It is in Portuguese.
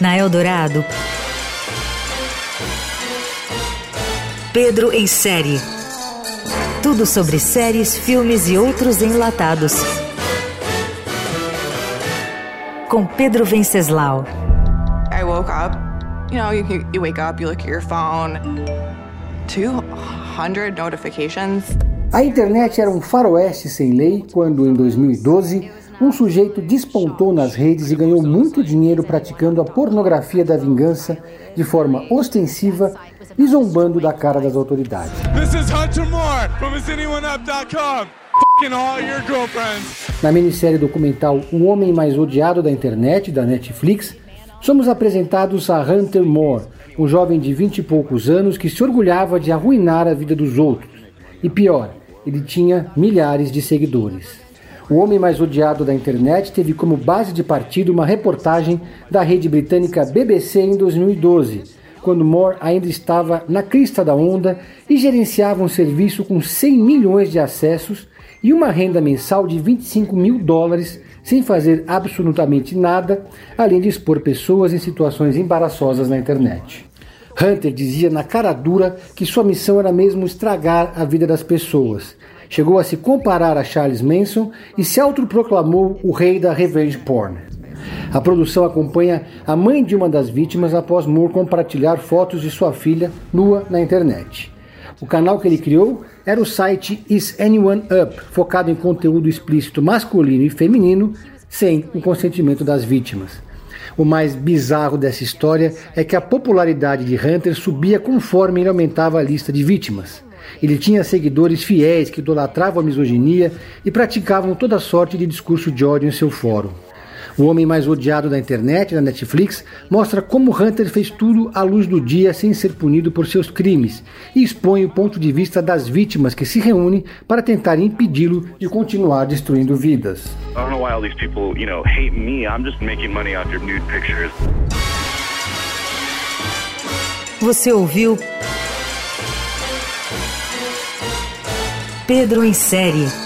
Na Eldorado, Pedro em série. Tudo sobre séries, filmes e outros enlatados. Com Pedro Venceslau. I woke up. You know, you, you wake up, you look at your phone. 200 notifications. A internet era um faroeste sem lei quando, em 2012, um sujeito despontou nas redes e ganhou muito dinheiro praticando a pornografia da vingança de forma ostensiva e zombando da cara das autoridades. Na minissérie documental O Homem Mais Odiado da Internet, da Netflix, somos apresentados a Hunter Moore, um jovem de vinte e poucos anos que se orgulhava de arruinar a vida dos outros. E pior, ele tinha milhares de seguidores. O homem mais odiado da internet teve como base de partida uma reportagem da rede britânica BBC em 2012, quando Moore ainda estava na crista da onda e gerenciava um serviço com 100 milhões de acessos e uma renda mensal de 25 mil dólares, sem fazer absolutamente nada, além de expor pessoas em situações embaraçosas na internet. Hunter dizia na cara dura que sua missão era mesmo estragar a vida das pessoas Chegou a se comparar a Charles Manson e se autoproclamou o rei da revenge porn. A produção acompanha a mãe de uma das vítimas após Moore compartilhar fotos de sua filha nua na internet. O canal que ele criou era o site Is Anyone Up, focado em conteúdo explícito masculino e feminino, sem o consentimento das vítimas. O mais bizarro dessa história é que a popularidade de Hunter subia conforme ele aumentava a lista de vítimas. Ele tinha seguidores fiéis que idolatravam a misoginia e praticavam toda sorte de discurso de ódio em seu fórum. O homem mais odiado da internet, da Netflix, mostra como Hunter fez tudo à luz do dia sem ser punido por seus crimes e expõe o ponto de vista das vítimas que se reúnem para tentar impedi-lo de continuar destruindo vidas. Você ouviu Pedro em Série.